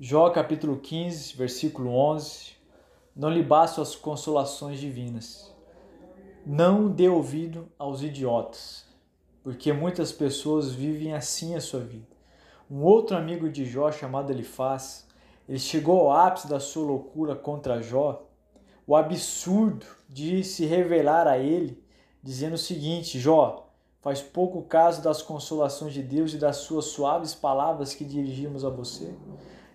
Jó capítulo 15, versículo 11. Não lhe bastam as consolações divinas. Não dê ouvido aos idiotas, porque muitas pessoas vivem assim a sua vida. Um outro amigo de Jó, chamado Elifaz, ele chegou ao ápice da sua loucura contra Jó, o absurdo de se revelar a ele, dizendo o seguinte: Jó, faz pouco caso das consolações de Deus e das suas suaves palavras que dirigimos a você.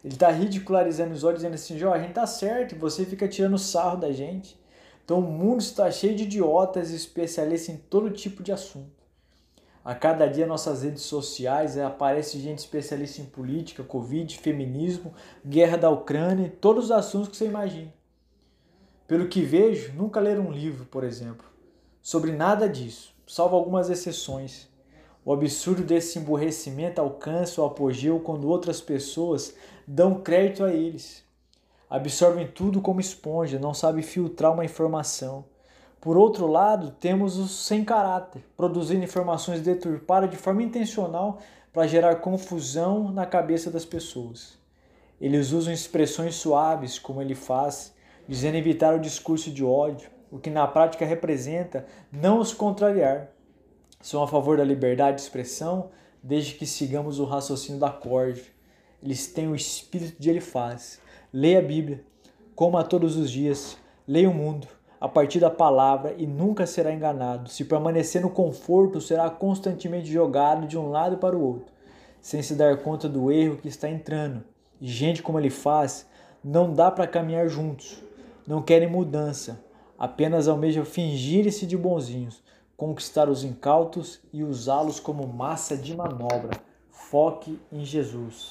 Ele está ridicularizando os olhos, dizendo assim: Jó, a gente tá certo, você fica tirando sarro da gente. Então o mundo está cheio de idiotas e especialistas em todo tipo de assunto. A cada dia nossas redes sociais é, aparece gente especialista em política, Covid, feminismo, guerra da Ucrânia, todos os assuntos que você imagina. Pelo que vejo, nunca leram um livro, por exemplo, sobre nada disso, salvo algumas exceções. O absurdo desse emburrecimento alcança o apogeu quando outras pessoas dão crédito a eles. Absorvem tudo como esponja, não sabem filtrar uma informação. Por outro lado, temos os sem caráter, produzindo informações deturpadas de forma intencional para gerar confusão na cabeça das pessoas. Eles usam expressões suaves, como ele faz, dizendo evitar o discurso de ódio, o que na prática representa não os contrariar, são a favor da liberdade de expressão, desde que sigamos o raciocínio da corte. Eles têm o espírito de Elifaz. Leia a Bíblia, coma todos os dias, leia o mundo a partir da palavra e nunca será enganado. Se permanecer no conforto, será constantemente jogado de um lado para o outro, sem se dar conta do erro que está entrando. E gente como ele faz, não dá para caminhar juntos. Não querem mudança, apenas almejam fingir-se de bonzinhos conquistar os incautos e usá-los como massa de manobra. Foque em Jesus.